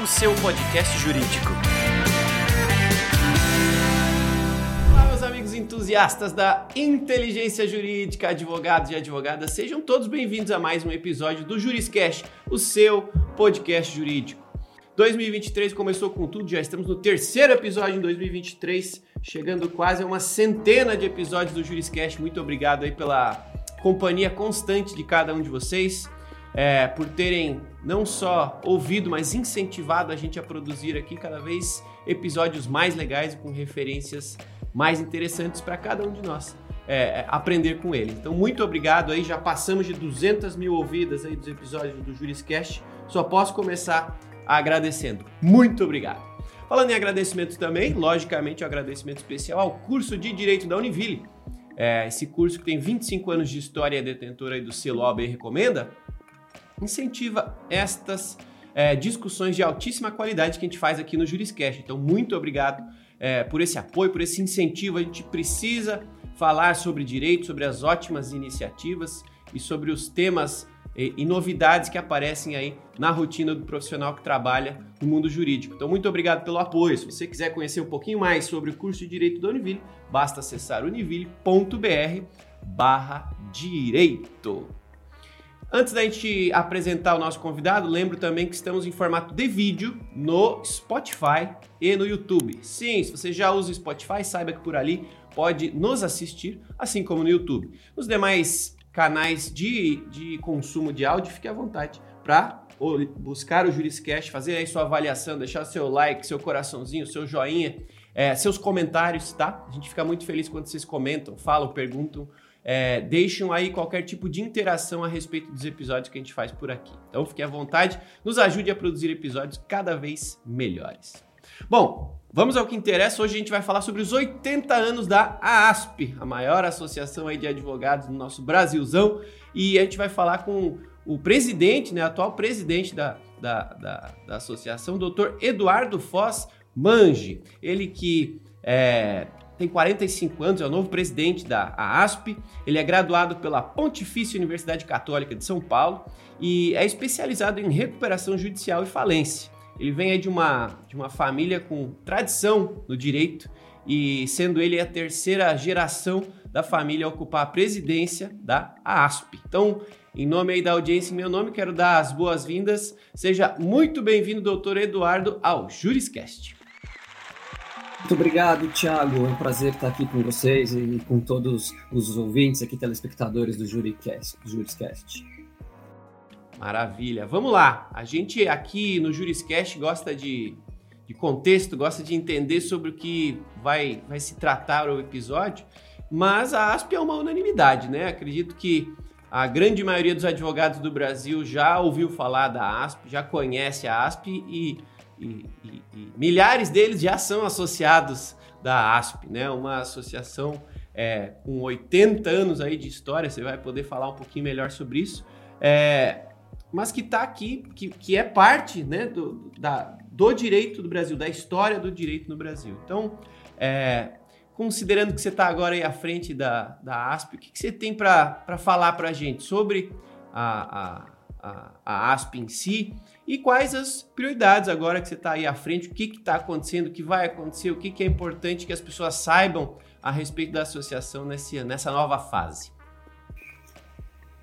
O seu podcast jurídico. Olá, meus amigos entusiastas da inteligência jurídica, advogados e advogadas, sejam todos bem-vindos a mais um episódio do Juriscast, o seu podcast jurídico. 2023 começou com tudo, já estamos no terceiro episódio em 2023, chegando quase a uma centena de episódios do Juriscast. Muito obrigado aí pela companhia constante de cada um de vocês é, por terem não só ouvido, mas incentivado a gente a produzir aqui cada vez episódios mais legais e com referências mais interessantes para cada um de nós. É, é, aprender com ele. Então, muito obrigado aí. Já passamos de 200 mil ouvidas aí dos episódios do Juriscast. Só posso começar agradecendo. Muito obrigado. Falando em agradecimento também, logicamente, um agradecimento especial ao curso de Direito da Univille. É, esse curso que tem 25 anos de história e é detentor aí do selo OAB Recomenda, incentiva estas é, discussões de altíssima qualidade que a gente faz aqui no Juriscast. Então, muito obrigado é, por esse apoio, por esse incentivo. A gente precisa falar sobre direito, sobre as ótimas iniciativas e sobre os temas e, e, novidades que aparecem aí na rotina do profissional que trabalha no mundo jurídico. Então, muito obrigado pelo apoio. Se você quiser conhecer um pouquinho mais sobre o curso de Direito da Univille, basta acessar univille.br barra direito. Antes da gente apresentar o nosso convidado, lembro também que estamos em formato de vídeo no Spotify e no YouTube. Sim, se você já usa o Spotify, saiba que por ali pode nos assistir, assim como no YouTube. Nos demais canais de, de consumo de áudio, fique à vontade para buscar o Juriscast, fazer aí sua avaliação, deixar seu like, seu coraçãozinho, seu joinha, é, seus comentários, tá? A gente fica muito feliz quando vocês comentam, falam, perguntam é, deixam aí qualquer tipo de interação a respeito dos episódios que a gente faz por aqui. Então fique à vontade, nos ajude a produzir episódios cada vez melhores. Bom, vamos ao que interessa. Hoje a gente vai falar sobre os 80 anos da AASP, a maior associação aí de advogados do nosso Brasilzão, e a gente vai falar com o presidente, né, atual presidente da, da, da, da associação, doutor Eduardo Foz Mange. Ele que é, tem 45 anos, é o novo presidente da ASP. Ele é graduado pela Pontifícia Universidade Católica de São Paulo e é especializado em recuperação judicial e falência. Ele vem de uma, de uma família com tradição no direito e sendo ele a terceira geração da família a ocupar a presidência da ASP. Então, em nome aí da audiência, em meu nome, quero dar as boas-vindas. Seja muito bem-vindo, doutor Eduardo, ao Juriscast. Muito obrigado, Thiago. É um prazer estar aqui com vocês e com todos os ouvintes aqui, telespectadores do. Do Juriscast. Maravilha. Vamos lá. A gente aqui no Juriscast gosta de, de contexto, gosta de entender sobre o que vai, vai se tratar o episódio, mas a ASP é uma unanimidade, né? Acredito que a grande maioria dos advogados do Brasil já ouviu falar da ASP, já conhece a ASP e e, e, e milhares deles já são associados da ASP, né? Uma associação é, com 80 anos aí de história, você vai poder falar um pouquinho melhor sobre isso, é, mas que está aqui, que, que é parte né, do, da, do direito do Brasil, da história do direito no Brasil. Então, é, considerando que você está agora aí à frente da, da ASP, o que, que você tem para falar para a gente sobre a, a, a, a ASP em si e quais as prioridades agora que você está aí à frente, o que está acontecendo, o que vai acontecer, o que, que, é importante que as pessoas saibam a respeito da associação nesse, nessa nova fase.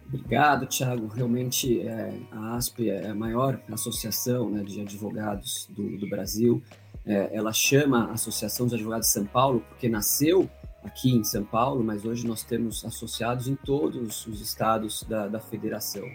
Obrigado, Thiago. Realmente é, a ASP é a maior associação né, de advogados do, do Brasil. É, ela chama Associação dos Advogados de São Paulo porque nasceu aqui em São Paulo, mas hoje nós temos associados em todos os estados da, da federação.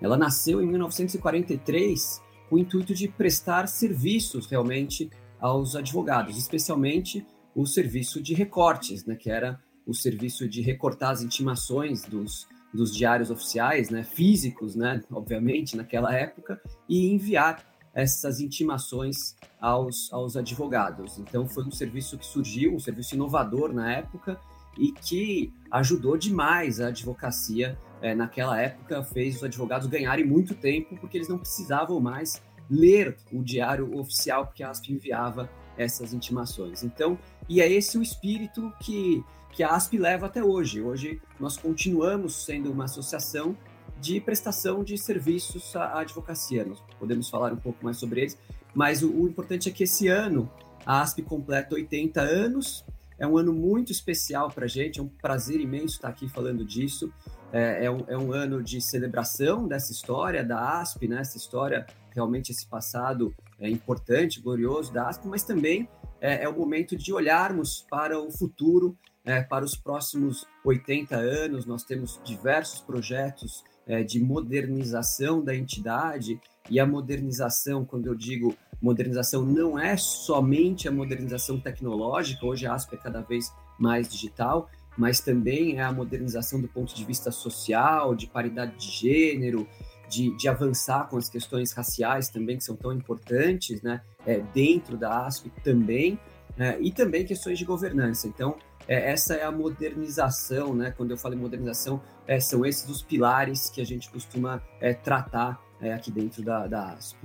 Ela nasceu em 1943 com o intuito de prestar serviços realmente aos advogados, especialmente o serviço de recortes, né, que era o serviço de recortar as intimações dos, dos diários oficiais, né, físicos, né, obviamente, naquela época, e enviar essas intimações aos, aos advogados. Então, foi um serviço que surgiu, um serviço inovador na época e que ajudou demais a advocacia é, naquela época, fez os advogados ganharem muito tempo, porque eles não precisavam mais ler o diário oficial, porque a ASP enviava essas intimações. Então, e é esse o espírito que, que a ASP leva até hoje. Hoje nós continuamos sendo uma associação de prestação de serviços à advocacia. Nós podemos falar um pouco mais sobre eles, mas o, o importante é que esse ano a ASP completa 80 anos. É um ano muito especial para a gente, é um prazer imenso estar aqui falando disso. É, é, um, é, um, ano de celebração dessa história da ASP, né? essa história, realmente esse passado é importante, glorioso da ASP, mas também é, é o momento de olharmos para o futuro, é, para os próximos 80 anos. Nós temos diversos projetos é, de modernização da entidade, e a modernização, quando eu digo modernização, não é somente a modernização tecnológica, hoje a ASP é cada vez mais digital, mas também é a modernização do ponto de vista social, de paridade de gênero, de, de avançar com as questões raciais também, que são tão importantes, né, é, dentro da ASP também, é, e também questões de governança. Então, é, essa é a modernização, né? Quando eu falo em modernização, é, são esses os pilares que a gente costuma é, tratar é, aqui dentro da, da ASP.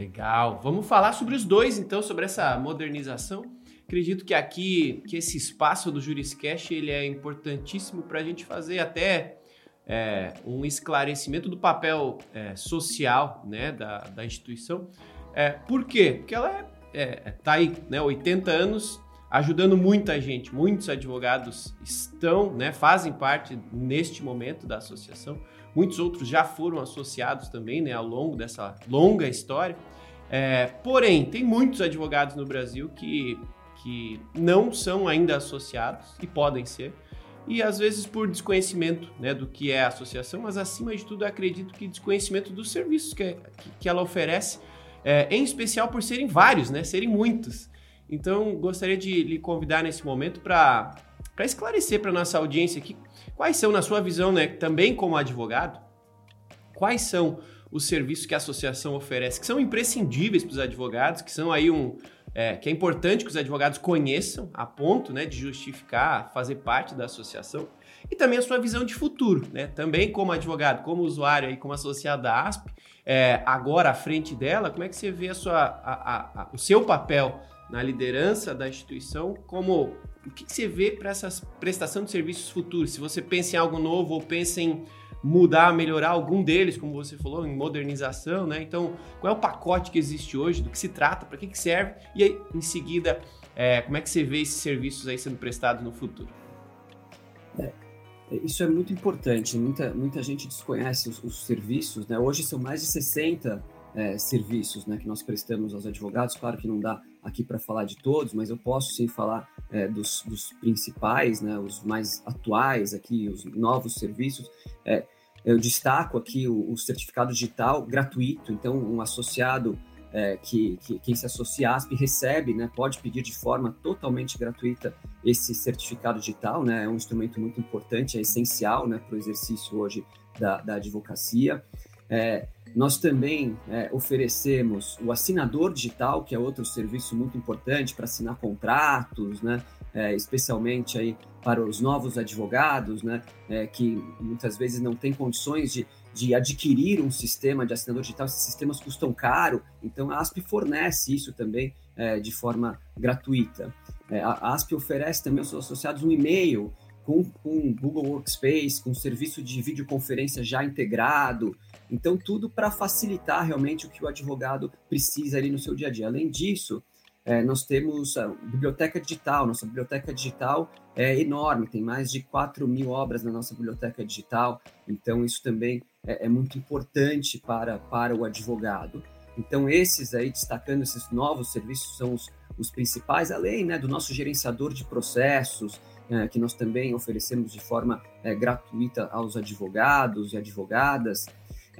Legal. Vamos falar sobre os dois, então, sobre essa modernização. Acredito que aqui, que esse espaço do Juriscast, ele é importantíssimo para a gente fazer até é, um esclarecimento do papel é, social né, da, da instituição. É, por quê? Porque ela está é, é, aí, né, 80 anos, ajudando muita gente. Muitos advogados estão, né, fazem parte neste momento da associação. Muitos outros já foram associados também, né, ao longo dessa longa história. É, porém, tem muitos advogados no Brasil que, que não são ainda associados e podem ser. E às vezes por desconhecimento né, do que é a associação, mas acima de tudo acredito que desconhecimento dos serviços que, que ela oferece, é, em especial por serem vários, né, serem muitos. Então, gostaria de lhe convidar nesse momento para esclarecer para nossa audiência aqui quais são, na sua visão, né, também como advogado, quais são os serviços que a associação oferece, que são imprescindíveis para os advogados, que são aí um. É, que é importante que os advogados conheçam a ponto né, de justificar fazer parte da associação e também a sua visão de futuro, né? Também como advogado, como usuário e como associado da ASP, é, agora à frente dela, como é que você vê a sua, a, a, a, o seu papel na liderança da instituição, como o que, que você vê para essa prestação de serviços futuros? Se você pensa em algo novo ou pensa em mudar, melhorar algum deles, como você falou, em modernização, né? Então, qual é o pacote que existe hoje, do que se trata, para que, que serve? E aí, em seguida, é, como é que você vê esses serviços aí sendo prestados no futuro? É, isso é muito importante. Muita, muita gente desconhece os, os serviços, né? Hoje são mais de 60 é, serviços né, que nós prestamos aos advogados. Claro que não dá aqui para falar de todos, mas eu posso sim falar é, dos, dos, principais, né, os mais atuais aqui, os novos serviços. É, eu destaco aqui o, o, certificado digital gratuito, então um associado é, que, que, quem se associa à ASP recebe, né, pode pedir de forma totalmente gratuita esse certificado digital, né, é um instrumento muito importante, é essencial né, para o exercício hoje da, da advocacia. É, nós também é, oferecemos o assinador digital, que é outro serviço muito importante para assinar contratos, né? É, especialmente aí para os novos advogados, né? É, que muitas vezes não têm condições de, de adquirir um sistema de assinador digital. Esses sistemas custam caro, então a ASP fornece isso também é, de forma gratuita. É, a ASP oferece também aos associados um e-mail com, com Google Workspace, com serviço de videoconferência já integrado, então, tudo para facilitar realmente o que o advogado precisa ali no seu dia a dia. Além disso, é, nós temos a biblioteca digital. Nossa biblioteca digital é enorme, tem mais de 4 mil obras na nossa biblioteca digital. Então, isso também é, é muito importante para, para o advogado. Então, esses aí, destacando esses novos serviços, são os, os principais, além né, do nosso gerenciador de processos, é, que nós também oferecemos de forma é, gratuita aos advogados e advogadas.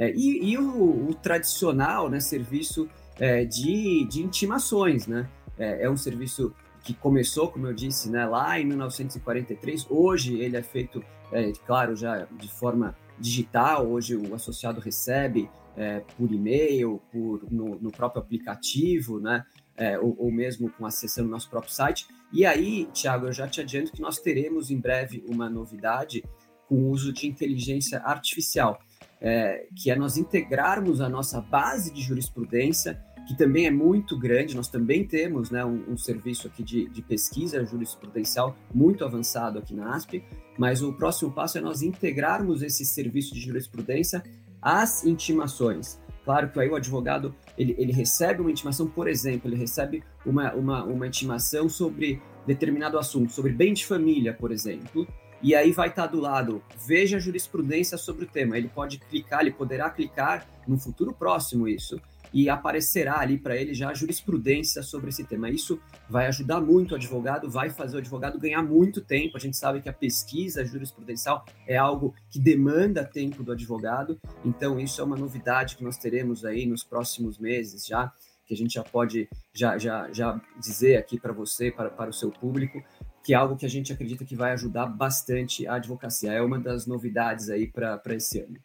É, e, e o, o, tradicional né, serviço é, de, de intimações, né? É, é, um serviço que começou, como eu disse, né, lá em 1943. Hoje ele é feito, é, claro, já de forma digital. Hoje o associado recebe é, por e-mail, por, no, no, próprio aplicativo, né? É, ou, ou, mesmo com acessando o nosso próprio site. E aí, Tiago, eu já te adianto que nós teremos em breve uma novidade com o uso de inteligência artificial é, que é nós integrarmos a nossa base de jurisprudência que também é muito grande. Nós também temos né, um, um serviço aqui de, de, pesquisa jurisprudencial muito avançado aqui na ASP, mas o próximo passo é nós integrarmos esse serviço de jurisprudência às intimações. Claro que aí o advogado ele, ele recebe uma intimação, por exemplo, ele recebe uma, uma, uma intimação sobre determinado assunto, sobre bem de família, por exemplo, e aí vai estar do lado, veja a jurisprudência sobre o tema. Ele pode clicar, ele poderá clicar no futuro próximo isso, e aparecerá ali para ele já a jurisprudência sobre esse tema. Isso vai ajudar muito o advogado, vai fazer o advogado ganhar muito tempo. A gente sabe que a pesquisa jurisprudencial é algo que demanda tempo do advogado, então isso é uma novidade que nós teremos aí nos próximos meses já, que a gente já pode já, já, já dizer aqui para você, para, para o seu público, que é algo que a gente acredita que vai ajudar bastante a advocacia. É uma das novidades aí para esse ano.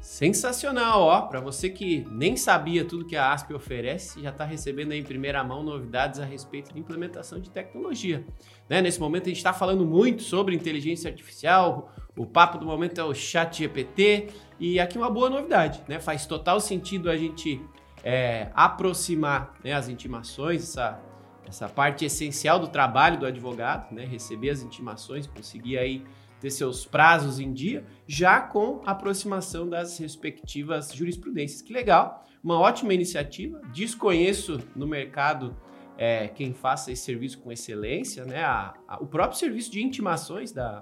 Sensacional, ó. Para você que nem sabia tudo que a ASP oferece, já está recebendo em primeira mão novidades a respeito de implementação de tecnologia. Né? Nesse momento a gente está falando muito sobre inteligência artificial, o papo do momento é o chat GPT, e aqui uma boa novidade, né? Faz total sentido a gente é, aproximar né, as intimações, essa, essa parte essencial do trabalho do advogado, né? Receber as intimações, conseguir aí ter seus prazos em dia, já com a aproximação das respectivas jurisprudências. Que legal, uma ótima iniciativa. Desconheço no mercado é, quem faça esse serviço com excelência, né? A, a, o próprio serviço de intimações da,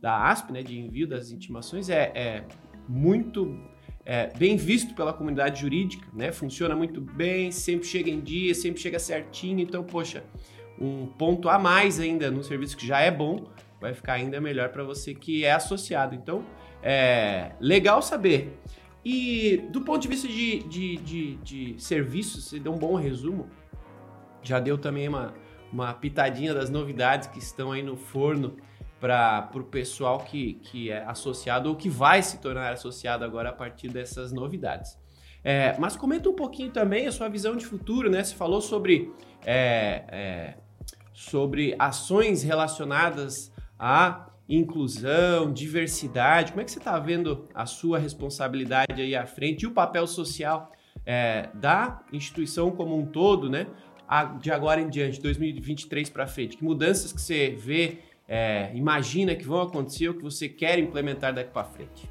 da ASP, né, de envio das intimações, é, é muito é, bem visto pela comunidade jurídica, né? Funciona muito bem, sempre chega em dia, sempre chega certinho. Então, poxa, um ponto a mais ainda no serviço que já é bom vai ficar ainda melhor para você que é associado. Então, é legal saber. E do ponto de vista de, de, de, de serviços, você deu um bom resumo. Já deu também uma, uma pitadinha das novidades que estão aí no forno para o pessoal que, que é associado ou que vai se tornar associado agora a partir dessas novidades. É, mas comenta um pouquinho também a sua visão de futuro, né? Você falou sobre, é, é, sobre ações relacionadas a inclusão, diversidade. Como é que você está vendo a sua responsabilidade aí à frente e o papel social é, da instituição como um todo, né? de agora em diante, 2023 para frente? Que mudanças que você vê, é, imagina que vão acontecer ou que você quer implementar daqui para frente?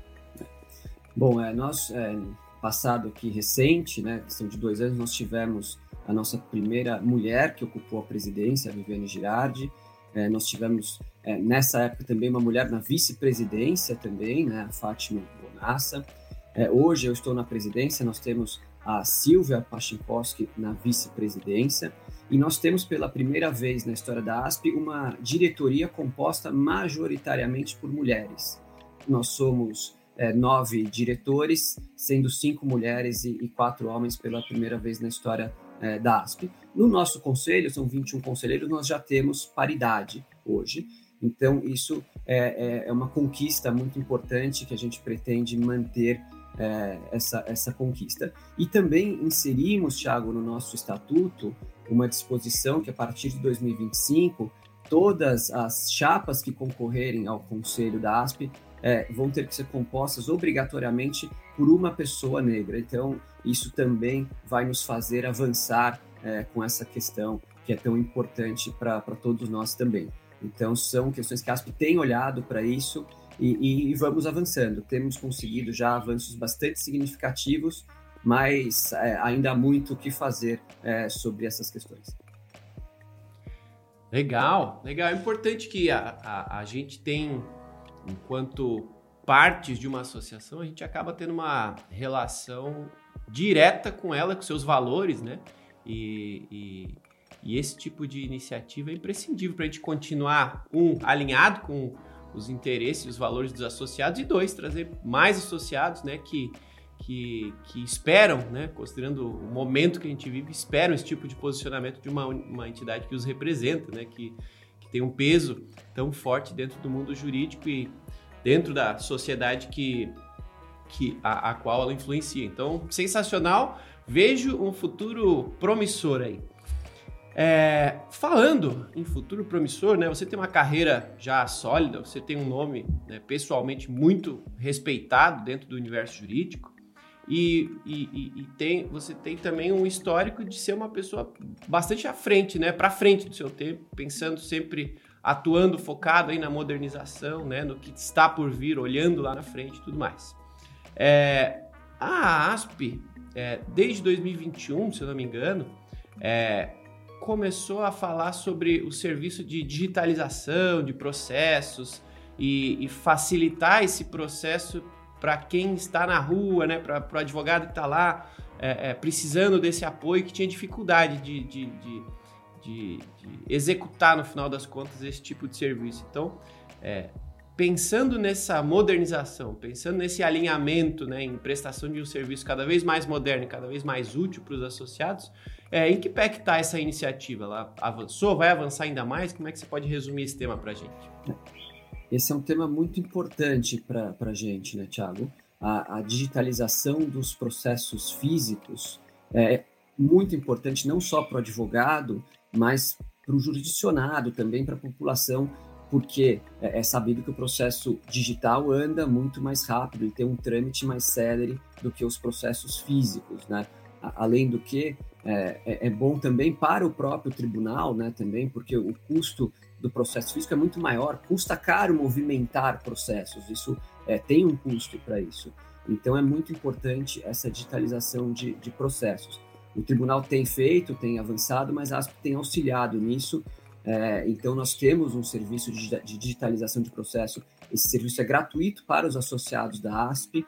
Bom, é, nós, é, passado aqui recente, né, questão de dois anos, nós tivemos a nossa primeira mulher que ocupou a presidência, a Viviane Girardi, é, nós tivemos é, nessa época também uma mulher na vice-presidência também, né, a Fátima Bonassa. É, hoje eu estou na presidência, nós temos a Silvia Pachinkowski na vice-presidência e nós temos pela primeira vez na história da ASP uma diretoria composta majoritariamente por mulheres. Nós somos é, nove diretores, sendo cinco mulheres e, e, quatro homens pela primeira vez na história é, da ASP. No nosso conselho, são 21 conselheiros, nós já temos paridade hoje. Então, isso é, é, é uma conquista muito importante que a gente pretende manter é, essa, essa conquista. E também inserimos, Thiago, no nosso estatuto, uma disposição que a partir de 2025, todas as chapas que concorrerem ao conselho da ASP é, vão ter que ser compostas obrigatoriamente por uma pessoa negra. Então, isso também vai nos fazer avançar é, com essa questão que é tão importante para todos nós também. Então, são questões que a ASP tem olhado para isso e, e, vamos avançando. Temos conseguido já avanços bastante significativos, mas é, ainda há muito o que fazer é, sobre essas questões. Legal, legal. É importante que a, a, a gente tem, enquanto partes de uma associação, a gente acaba tendo uma relação direta com ela, com seus valores, né? E, e, e esse tipo de iniciativa é imprescindível para a gente continuar, um, alinhado com os interesses os valores dos associados, e dois, trazer mais associados, né? Que, que, que, esperam, né, considerando o momento que a gente vive, esperam esse tipo de posicionamento de uma, uma entidade que os representa, né, que, que tem um peso tão forte dentro do mundo jurídico e dentro da sociedade que, que a, a qual ela influencia. Então, sensacional. Vejo um futuro promissor aí. É, falando em futuro promissor, né? Você tem uma carreira já sólida, você tem um nome né, pessoalmente muito respeitado dentro do universo jurídico. E, e, e, tem, você tem também um histórico de ser uma pessoa bastante à frente, né? Para frente do seu tempo, pensando sempre, atuando focado aí na modernização, né? No que está por vir, olhando lá na frente tudo mais. É, a ASP, é, desde 2021, se eu não me engano, é, começou a falar sobre o serviço de digitalização de processos e, e facilitar esse processo para quem está na rua, né, para o advogado que está lá é, é, precisando desse apoio, que tinha dificuldade de, de, de, de, executar, no final das contas, esse tipo de serviço. Então, é, pensando nessa modernização, pensando nesse alinhamento né, em prestação de um serviço cada vez mais moderno cada vez mais útil para os associados, é, em que pé que está essa iniciativa? Ela avançou? Vai avançar ainda mais? Como é que você pode resumir esse tema para a gente? Esse é um tema muito importante para a gente, né, Tiago? A, a, digitalização dos processos físicos é muito importante, não só para o advogado, mas para o jurisdicionado também, para a população, porque é, é sabido que o processo digital anda muito mais rápido e tem um trâmite mais célere do que os processos físicos, né? Além do que, é, é, é bom também para o próprio tribunal, né, também, porque o custo do processo físico é muito maior, custa caro movimentar processos, isso é, tem um custo para isso. Então é muito importante essa digitalização de, de, processos. O tribunal tem feito, tem avançado, mas a ASP tem auxiliado nisso. É, então nós temos um serviço de, de digitalização de processo. Esse serviço é gratuito para os associados da ASP.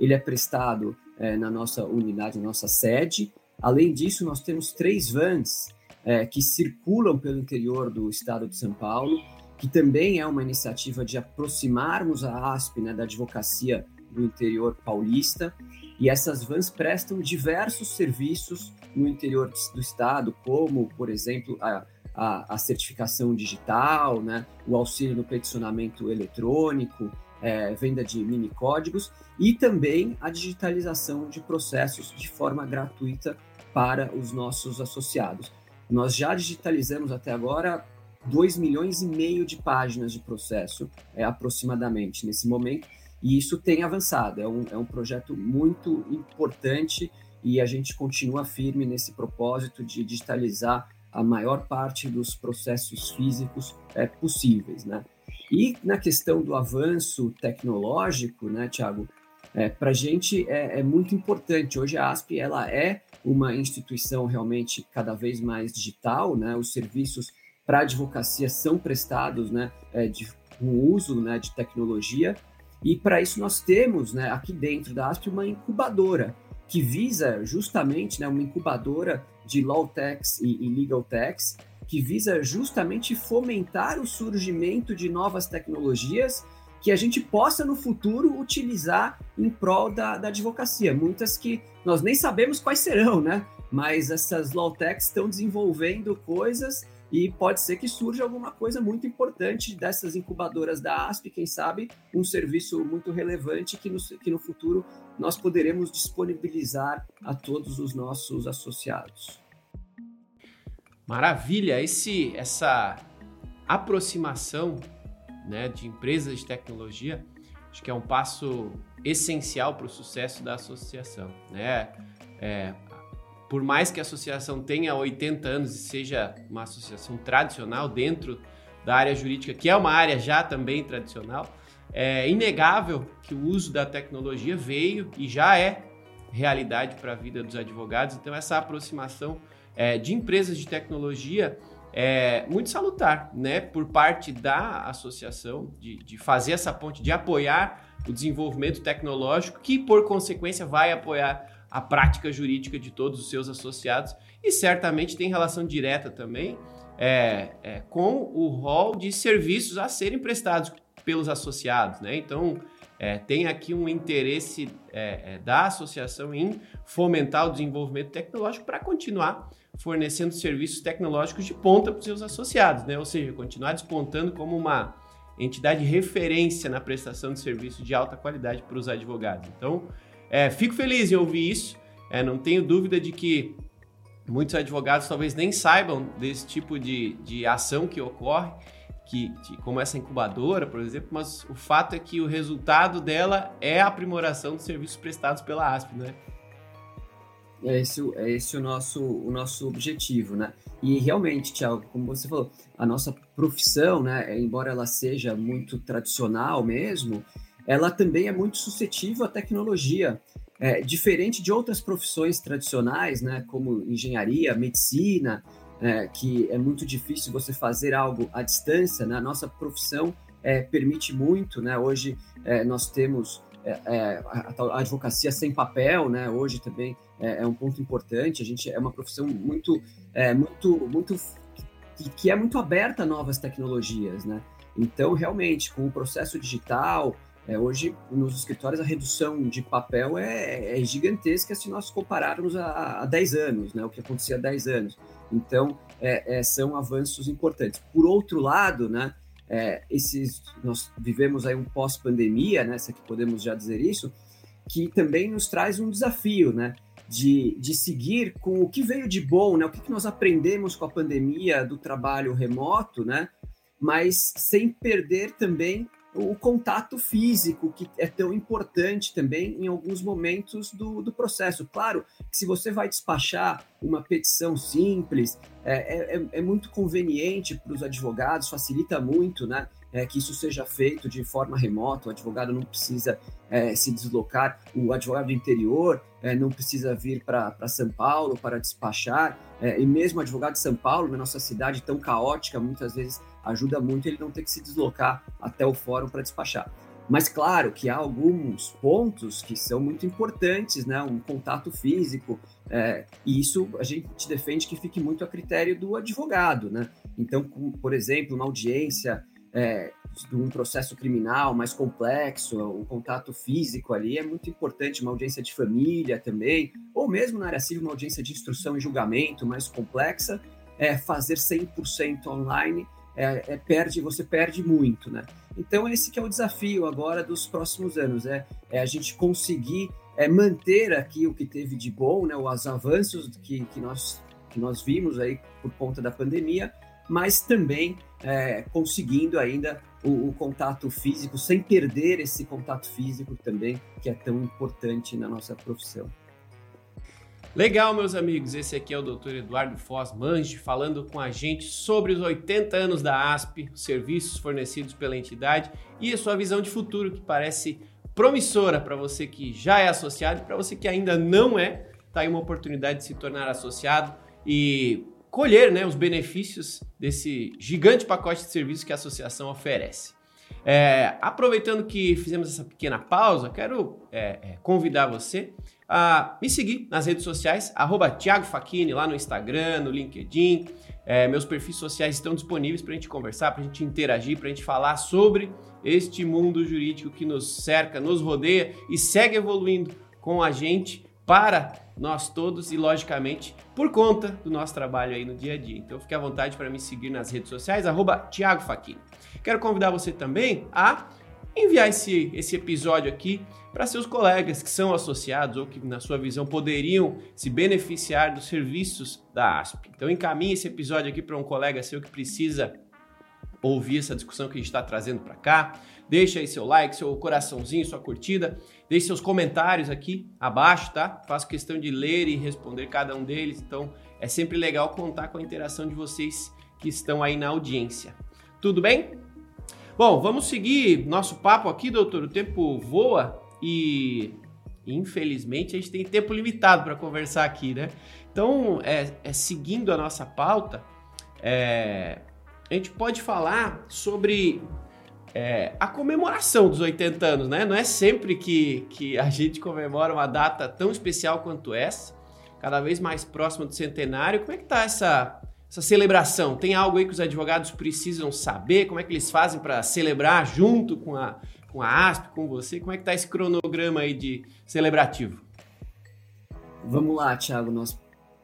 Ele é prestado é, na nossa unidade, na nossa sede. Além disso, nós temos três vans é, que circulam pelo interior do estado de São Paulo, que também é uma iniciativa de aproximarmos a ASP né, da advocacia do interior paulista. E essas vans prestam diversos serviços no interior do estado, como, por exemplo, a, a, a certificação digital, né, o auxílio no peticionamento eletrônico, é, venda de mini códigos e também a digitalização de processos de forma gratuita para os nossos associados. Nós já digitalizamos até agora 2 milhões e meio de páginas de processo, é, aproximadamente, nesse momento, e isso tem avançado. É um, é um projeto muito importante e a gente continua firme nesse propósito de digitalizar a maior parte dos processos físicos é, possíveis, né? E na questão do avanço tecnológico, né, Tiago, é, para a gente é, é, muito importante. Hoje a ASP ela é uma instituição realmente cada vez mais digital, né? Os serviços para advocacia são prestados, né? É, de, com uso né, de tecnologia e para isso nós temos, né, aqui dentro da ASP uma incubadora que visa justamente, né, uma incubadora de law techs e, e legal techs que visa justamente fomentar o surgimento de novas tecnologias que a gente possa no futuro utilizar em prol da, da advocacia. Muitas que nós nem sabemos quais serão, né? Mas essas law techs estão desenvolvendo coisas e pode ser que surja alguma coisa muito importante dessas incubadoras da ASP, quem sabe um serviço muito relevante que no, que no futuro nós poderemos disponibilizar a todos os nossos associados. Maravilha! Esse, essa aproximação né, de empresas de tecnologia, acho que é um passo essencial para o sucesso da associação. Né? É, por mais que a associação tenha 80 anos e seja uma associação tradicional dentro da área jurídica, que é uma área já também tradicional, é inegável que o uso da tecnologia veio e já é realidade para a vida dos advogados. Então, essa aproximação é, de empresas de tecnologia é muito salutar, né, por parte da associação, de, de fazer essa ponte, de apoiar o desenvolvimento tecnológico, que por consequência vai apoiar a prática jurídica de todos os seus associados e certamente tem relação direta também é, é, com o rol de serviços a serem prestados pelos associados, né? Então é, tem aqui um interesse é, é, da associação em fomentar o desenvolvimento tecnológico para continuar fornecendo serviços tecnológicos de ponta para os seus associados, né? Ou seja, continuar despontando como uma entidade de referência na prestação de serviço de alta qualidade para os advogados. Então, é, fico feliz em ouvir isso. É, não tenho dúvida de que muitos advogados talvez nem saibam desse tipo de, de ação que ocorre, que, como essa incubadora, por exemplo, mas o fato é que o resultado dela é a aprimoração dos serviços prestados pela ASP, né? É esse, é esse o nosso, o nosso objetivo, né? E realmente, Tiago, como você falou, a nossa profissão, né, embora ela seja muito tradicional mesmo, ela também é muito suscetível à tecnologia. É, diferente de outras profissões tradicionais, né, como engenharia, medicina, é, que é muito difícil você fazer algo à distância, né? A nossa profissão é, permite muito, né? Hoje é, nós temos é, é, a, a, advocacia sem papel, né? Hoje também é, é, um ponto importante. A gente é uma profissão muito, muito, muito que, que é muito aberta a novas tecnologias, né? Então, realmente, com o processo digital, é, hoje, nos escritórios, a redução de papel é, é gigantesca se nós compararmos a, a 10 anos, né, o que acontecia há 10 anos. Então, é, é, são avanços importantes. Por outro lado, né, é, esses, nós vivemos aí um pós-pandemia, né, se aqui podemos já dizer isso, que também nos traz um desafio, né, de, de seguir com o que veio de bom, né, o que, que nós aprendemos com a pandemia do trabalho remoto, né, mas sem perder também o contato físico, que é tão importante também em alguns momentos do, do processo. Claro que se você vai despachar uma petição simples, é, é, é muito conveniente para os advogados, facilita muito, né? É, que isso seja feito de forma remota, o advogado não precisa é, se deslocar, o advogado do interior é, não precisa vir para São Paulo para despachar, é, e mesmo advogado de São Paulo, na nossa cidade tão caótica, muitas vezes ajuda muito ele não ter que se deslocar até o fórum para despachar. Mas claro que há alguns pontos que são muito importantes, né? Um contato físico, é, e isso a gente defende que fique muito a critério do advogado, né? Então, por exemplo, uma audiência é, de um processo criminal mais complexo, o contato físico ali é muito importante, uma audiência de família também, ou mesmo na área civil, uma audiência de instrução e julgamento mais complexa, é, fazer 100% online é, é, perde, você perde muito, né? Então esse que é o desafio agora dos próximos anos, é, é a gente conseguir é, manter aqui o que teve de bom, né? Os avanços que, que, nós, que nós vimos aí por conta da pandemia, mas também é, conseguindo ainda o, o, contato físico, sem perder esse contato físico também, que é tão importante na nossa profissão. Legal, meus amigos, esse aqui é o Dr. Eduardo Foz Manche falando com a gente sobre os 80 anos da ASP, os serviços fornecidos pela entidade e a sua visão de futuro que parece promissora para você que já é associado e para você que ainda não é, tá aí uma oportunidade de se tornar associado e colher né, os benefícios desse gigante pacote de serviços que a associação oferece. É, aproveitando que fizemos essa pequena pausa, quero é, é, convidar você a me seguir nas redes sociais, arroba Thiago Facchini, lá no Instagram, no LinkedIn. É, meus perfis sociais estão disponíveis para a gente conversar, para a gente interagir, para a gente falar sobre este mundo jurídico que nos cerca, nos rodeia e segue evoluindo com a gente para nós todos e, logicamente, por conta do nosso trabalho aí no dia a dia. Então, fique à vontade para me seguir nas redes sociais, arroba Thiago. Quero convidar você também a enviar esse, esse episódio aqui para seus colegas que são associados ou que, na sua visão, poderiam se beneficiar dos serviços da ASP. Então, encaminhe esse episódio aqui para um colega seu que precisa ouvir essa discussão que a gente está trazendo para cá. Deixa aí seu like, seu coraçãozinho, sua curtida. Deixe seus comentários aqui abaixo, tá? Faço questão de ler e responder cada um deles. Então, é sempre legal contar com a interação de vocês que estão aí na audiência. Tudo bem? Bom, vamos seguir nosso papo aqui, doutor. O tempo voa e infelizmente a gente tem tempo limitado para conversar aqui, né? Então, é, é seguindo a nossa pauta, é, a gente pode falar sobre é, a comemoração dos 80 anos, né? Não é sempre que, que a gente comemora uma data tão especial quanto essa, cada vez mais próxima do centenário. Como é que tá essa, essa celebração? Tem algo aí que os advogados precisam saber? Como é que eles fazem para celebrar junto com a, com a ASP, com você? Como é que está esse cronograma aí de celebrativo? Vamos lá, Thiago, nós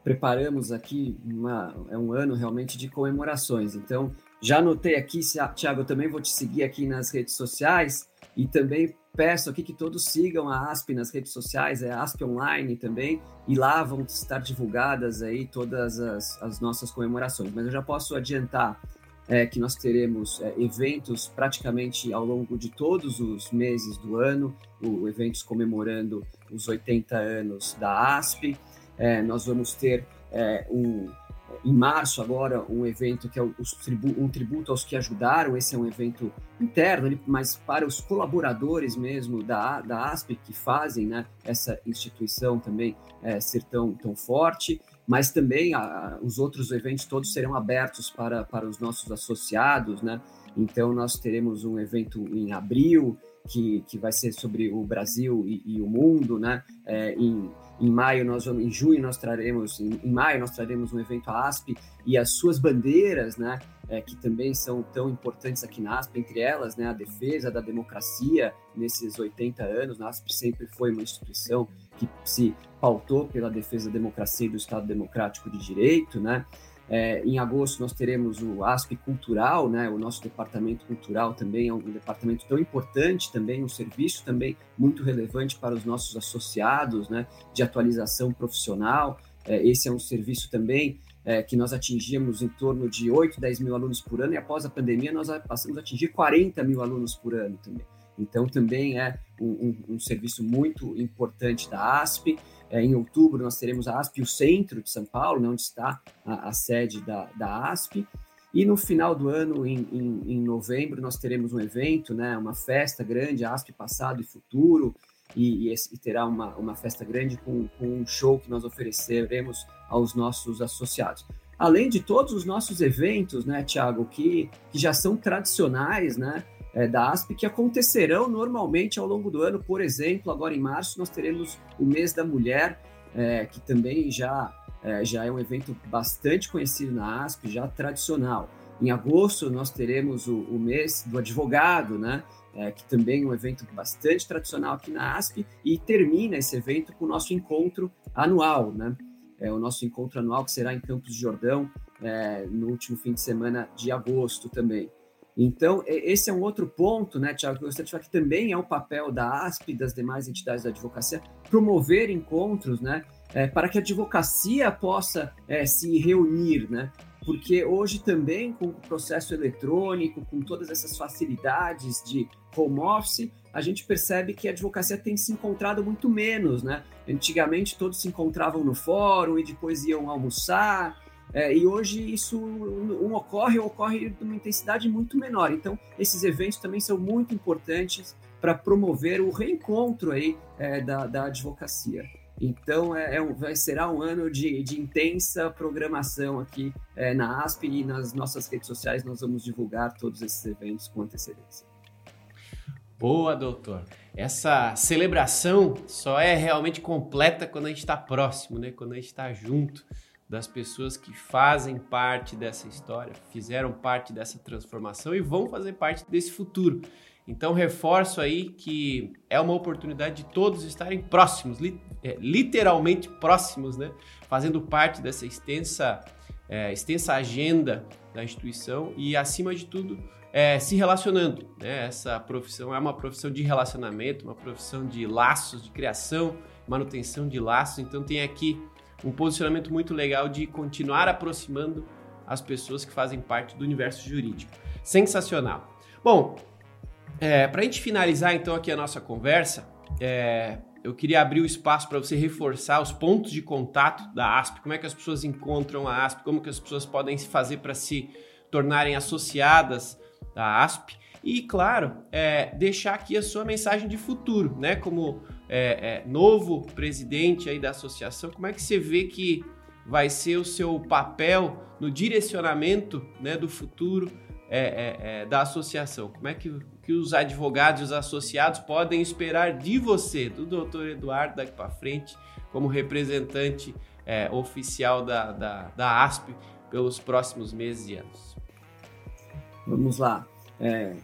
preparamos aqui uma, é um ano realmente de comemorações. Então, já anotei aqui, Thiago, eu também vou te seguir aqui nas redes sociais e também peço aqui que todos sigam a ASP nas redes sociais, é ASP Online também, e lá vão estar divulgadas aí todas as, as nossas comemorações. Mas eu já posso adiantar é, que nós teremos é, eventos praticamente ao longo de todos os meses do ano, o, eventos comemorando os 80 anos da ASP. É, nós vamos ter é, um, em março agora um evento que é tribu um tributo aos que ajudaram. Esse é um evento interno, mas para os colaboradores mesmo da, da ASP que fazem né, essa instituição também é, ser tão, tão forte mas também a, os outros eventos todos serão abertos para, para os nossos associados, né? Então, nós teremos um evento em abril, que, que vai ser sobre o Brasil e, e o mundo, né? É, em, em maio, nós vamos, em junho, nós traremos, em, em, maio, nós traremos um evento ASP e as suas bandeiras, né? É, que também são tão importantes aqui na ASP, entre elas, né? A defesa da democracia nesses 80 anos. A ASP sempre foi uma instituição que se pautou pela defesa da democracia e do Estado Democrático de Direito, né? É, em agosto nós teremos o ASP Cultural, né? O nosso departamento cultural também é um departamento tão importante, também um serviço também muito relevante para os nossos associados, né? De atualização profissional. É, esse é um serviço também é, que nós atingíamos em torno de 8, 10 mil alunos por ano e após a pandemia nós passamos a atingir 40 mil alunos por ano também. Então, também é um, um, um serviço muito importante da ASP. É, em outubro, nós teremos a ASP, o centro de São Paulo, né, onde está a, a sede da, da ASP. E no final do ano, em, em, em, novembro, nós teremos um evento, né, uma festa grande, ASP Passado e Futuro, e, e, e terá uma, uma festa grande com, com, um show que nós ofereceremos aos nossos associados. Além de todos os nossos eventos, né, Tiago, que, que já são tradicionais, né, é, da ASP que acontecerão normalmente ao longo do ano. Por exemplo, agora em março nós teremos o mês da mulher, é, que também já, é, já é um evento bastante conhecido na ASP, já tradicional. Em agosto nós teremos o, o mês do advogado, né? É, que também é um evento bastante tradicional aqui na ASP, e termina esse evento com o nosso encontro anual, né? É o nosso encontro anual que será em Campos de Jordão, é, no último fim de semana de agosto também. Então, esse é um outro ponto, né, Tiago, que eu gostaria de falar que também é o papel da ASP e das demais entidades da advocacia promover encontros, né, é, para que a advocacia possa é, se reunir, né, porque hoje também, com o processo eletrônico, com todas essas facilidades de home office, a gente percebe que a advocacia tem se encontrado muito menos, né? Antigamente todos se encontravam no fórum e depois iam almoçar, é, e hoje isso um ocorre, ocorre de uma intensidade muito menor. Então, esses eventos também são muito importantes para promover o reencontro aí é, da, da advocacia. Então, é, é um, vai, será um ano de, de intensa programação aqui é, na ASP e nas nossas redes sociais nós vamos divulgar todos esses eventos com antecedência. Boa, doutor. Essa celebração só é realmente completa quando a gente está próximo, né? Quando a gente está junto das pessoas que fazem parte dessa história, fizeram parte dessa transformação e vão fazer parte desse futuro. Então reforço aí que é uma oportunidade de todos estarem próximos, é, literalmente próximos, né? Fazendo parte dessa extensa, é, extensa agenda da instituição e, acima de tudo, é, se relacionando. Né? Essa profissão é uma profissão de relacionamento, uma profissão de laços, de criação, manutenção de laços. Então tem aqui um posicionamento muito legal de continuar aproximando as pessoas que fazem parte do universo jurídico. Sensacional. Bom, é, para a gente finalizar então aqui a nossa conversa, é, eu queria abrir o espaço para você reforçar os pontos de contato da ASP, como é que as pessoas encontram a ASP, como que as pessoas podem se fazer para se tornarem associadas da ASP e, claro, é, deixar aqui a sua mensagem de futuro, né? Como é, é, novo presidente aí da associação, como é que você vê que vai ser o seu papel no direcionamento né, do futuro é, é, é, da associação? Como é que, que os advogados e os associados podem esperar de você, do doutor Eduardo, daqui para frente, como representante é, oficial da, da, da ASP pelos próximos meses e anos? Vamos lá. É,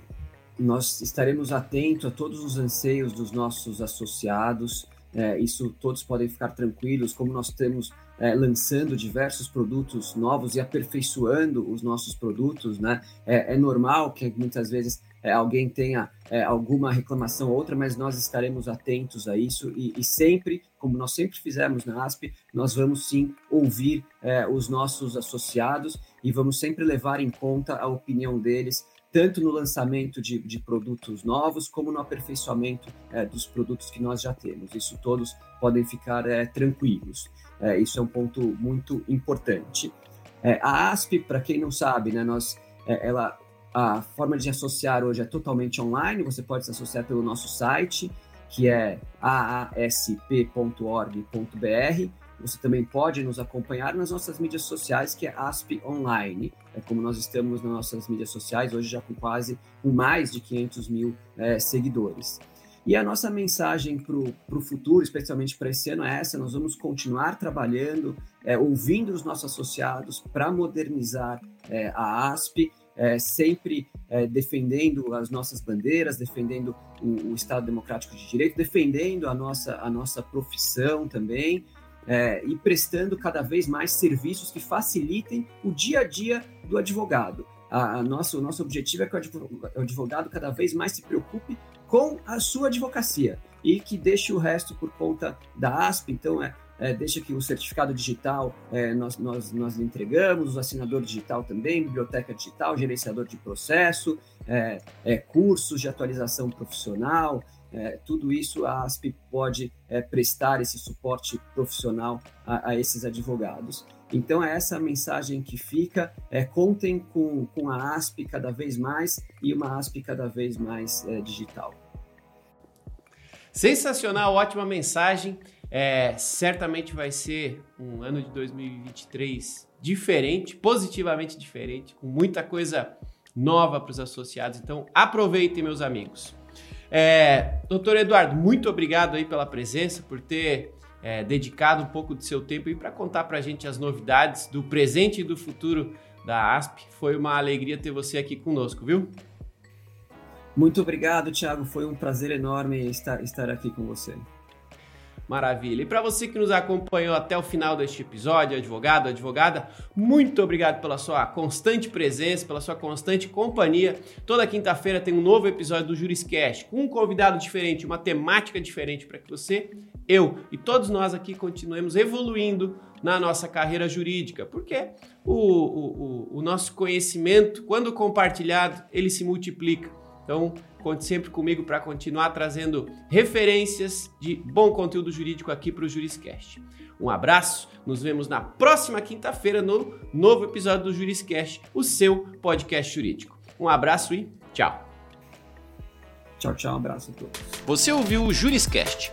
nós estaremos atentos a todos os anseios dos nossos associados. É, isso todos podem ficar tranquilos, como nós temos é, lançando diversos produtos novos e aperfeiçoando os nossos produtos, né? É, é normal que muitas vezes é, alguém tenha é, alguma reclamação ou outra, mas nós estaremos atentos a isso e, e, sempre, como nós sempre fizemos na ASP, nós vamos sim ouvir é, os nossos associados e vamos sempre levar em conta a opinião deles, tanto no lançamento de, de produtos novos, como no aperfeiçoamento é, dos produtos que nós já temos. Isso todos podem ficar é, tranquilos. É, isso é um ponto muito importante. É, a ASP, para quem não sabe, né, nós, é, ela, a forma de associar hoje é totalmente online, você pode se associar pelo nosso site, que é aasp.org.br. Você também pode nos acompanhar nas nossas mídias sociais, que é ASP Online. É como nós estamos nas nossas mídias sociais, hoje já com quase mais de 500 mil é, seguidores. E a nossa mensagem para o futuro, especialmente para esse ano, é essa: nós vamos continuar trabalhando, é, ouvindo os nossos associados para modernizar é, a ASP é, sempre é, defendendo as nossas bandeiras, defendendo o, o, Estado Democrático de Direito, defendendo a nossa, a nossa profissão também, é, e prestando cada vez mais serviços que facilitem o dia a dia do advogado. A, a nosso, o nosso objetivo é que o advogado cada vez mais se preocupe com a sua advocacia e que deixe o resto por conta da ASP. Então, é, é, deixa que o certificado digital é, nós, nós, nós entregamos, o assinador digital também, biblioteca digital, gerenciador de processo, é, é cursos de atualização profissional, é, tudo isso a ASP pode é, prestar esse suporte profissional a, a, esses advogados. Então, é essa a mensagem que fica. contem com, com a ASP cada vez mais e uma ASP cada vez mais digital. Sensacional, ótima mensagem. É, certamente vai ser um ano de 2023 diferente, positivamente diferente, com muita coisa nova para os associados. Então, aproveitem, meus amigos. É, doutor Eduardo, muito obrigado aí pela presença, por ter é, dedicado um pouco do seu tempo para contar para a gente as novidades do presente e do futuro da ASP. Foi uma alegria ter você aqui conosco, viu? Muito obrigado, Thiago. Foi um prazer enorme estar, estar aqui com você. Maravilha. E para você que nos acompanhou até o final deste episódio, advogado, advogada, muito obrigado pela sua constante presença, pela sua constante companhia. Toda quinta-feira tem um novo episódio do Juriscast, com um convidado diferente, uma temática diferente para que você, eu e todos nós aqui continuemos evoluindo na nossa carreira jurídica, porque o, o, o nosso conhecimento, quando compartilhado, ele se multiplica. Então, conte sempre comigo para continuar trazendo referências de bom conteúdo jurídico aqui para o Juriscast. Um abraço, nos vemos na próxima quinta-feira no novo episódio do Juriscast, o seu podcast jurídico. Um abraço e tchau. Tchau, tchau, um abraço a todos. Você ouviu o Juriscast